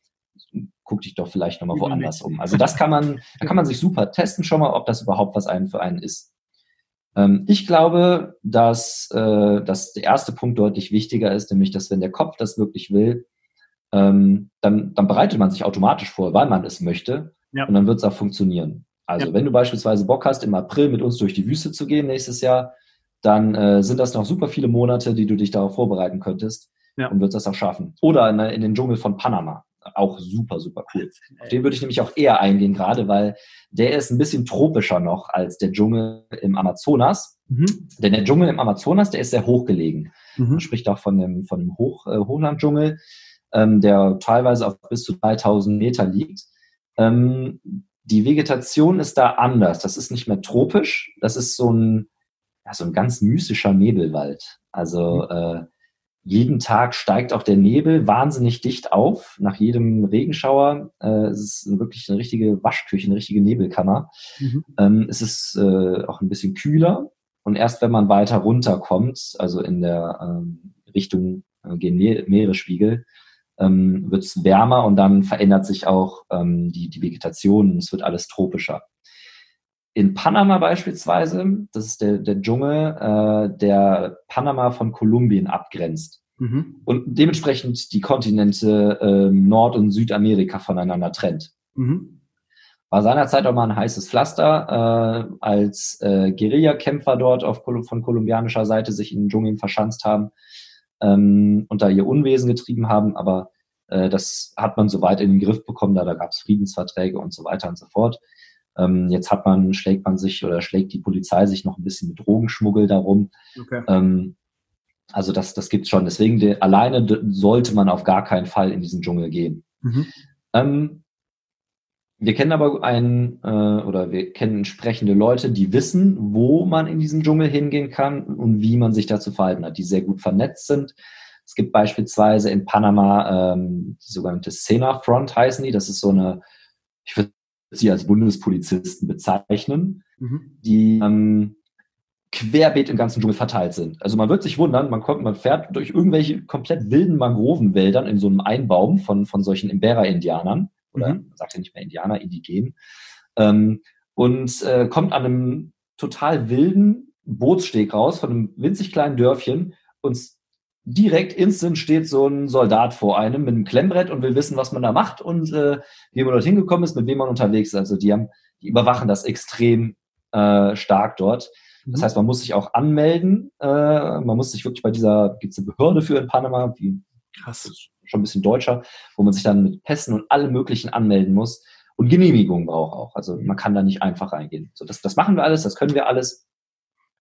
guck dich doch vielleicht nochmal woanders um. Also das kann man, da kann man sich super testen schon mal, ob das überhaupt was einen für einen ist. Ähm, ich glaube, dass, äh, dass der erste Punkt deutlich wichtiger ist, nämlich, dass wenn der Kopf das wirklich will, ähm, dann, dann bereitet man sich automatisch vor, weil man es möchte ja. und dann wird es auch funktionieren. Also ja. wenn du beispielsweise Bock hast, im April mit uns durch die Wüste zu gehen nächstes Jahr, dann äh, sind das noch super viele Monate, die du dich darauf vorbereiten könntest. ja. und wird das auch schaffen. Oder in, in, den Dschungel von Panama. Auch super, super cool. Auf den würde ich nämlich auch eher eingehen, gerade weil der ist ein bisschen tropischer noch als der Dschungel im Amazonas. Mhm. Denn der Dschungel im Amazonas, der ist sehr hochgelegen. Mhm. Man spricht auch von dem, von dem Hoch, äh, Hochlanddschungel, ähm, der teilweise auf bis zu 3000 Meter liegt. Ähm, die Vegetation ist da anders. Das ist nicht mehr tropisch. Das ist so ein, ja, so ein ganz mystischer Nebelwald. Also mhm. äh, jeden Tag steigt auch der Nebel wahnsinnig dicht auf. Nach jedem Regenschauer äh, es ist wirklich eine richtige Waschküche, eine richtige Nebelkammer. Mhm. Ähm, es ist äh, auch ein bisschen kühler. Und erst wenn man weiter runterkommt, also in der ähm, Richtung äh, gen Meeresspiegel, ähm, wird es wärmer und dann verändert sich auch ähm, die, die Vegetation es wird alles tropischer. In Panama beispielsweise, das ist der, der Dschungel, äh, der Panama von Kolumbien abgrenzt mhm. und dementsprechend die Kontinente äh, Nord- und Südamerika voneinander trennt. Mhm. War seinerzeit auch mal ein heißes Pflaster, äh, als äh, Guerillakämpfer dort auf, von kolumbianischer Seite sich in den Dschungeln verschanzt haben ähm, und da ihr Unwesen getrieben haben, aber äh, das hat man soweit in den Griff bekommen, da, da gab es Friedensverträge und so weiter und so fort. Ähm, jetzt hat man, schlägt man sich oder schlägt die Polizei sich noch ein bisschen mit Drogenschmuggel darum. Okay. Ähm, also das, das gibt's schon. Deswegen de, alleine de, sollte man auf gar keinen Fall in diesen Dschungel gehen. Mhm. Ähm, wir kennen aber einen äh, oder wir kennen entsprechende Leute, die wissen, wo man in diesem Dschungel hingehen kann und wie man sich dazu verhalten hat, die sehr gut vernetzt sind. Es gibt beispielsweise in Panama ähm, die sogenannte Sena Front heißen die. Das ist so eine, ich würde sie als Bundespolizisten bezeichnen, mhm. die ähm, querbeet im ganzen Dschungel verteilt sind. Also man wird sich wundern, man kommt, man fährt durch irgendwelche komplett wilden Mangrovenwäldern in so einem Einbaum von, von solchen Imbera-Indianern oder mhm. sagt ja nicht mehr Indianer, Indigen, ähm, und äh, kommt an einem total wilden Bootssteg raus von einem winzig kleinen Dörfchen und direkt instant steht so ein Soldat vor einem mit einem Klemmbrett und will wissen, was man da macht und äh, wie man dorthin gekommen ist, mit wem man unterwegs ist. Also die haben, die überwachen das extrem äh, stark dort. Das mhm. heißt, man muss sich auch anmelden. Äh, man muss sich wirklich bei dieser, gibt es eine Behörde für in Panama, wie Krass schon ein bisschen deutscher, wo man sich dann mit Pässen und allem Möglichen anmelden muss und Genehmigungen braucht auch. Also man kann da nicht einfach reingehen. So, das, das machen wir alles, das können wir alles.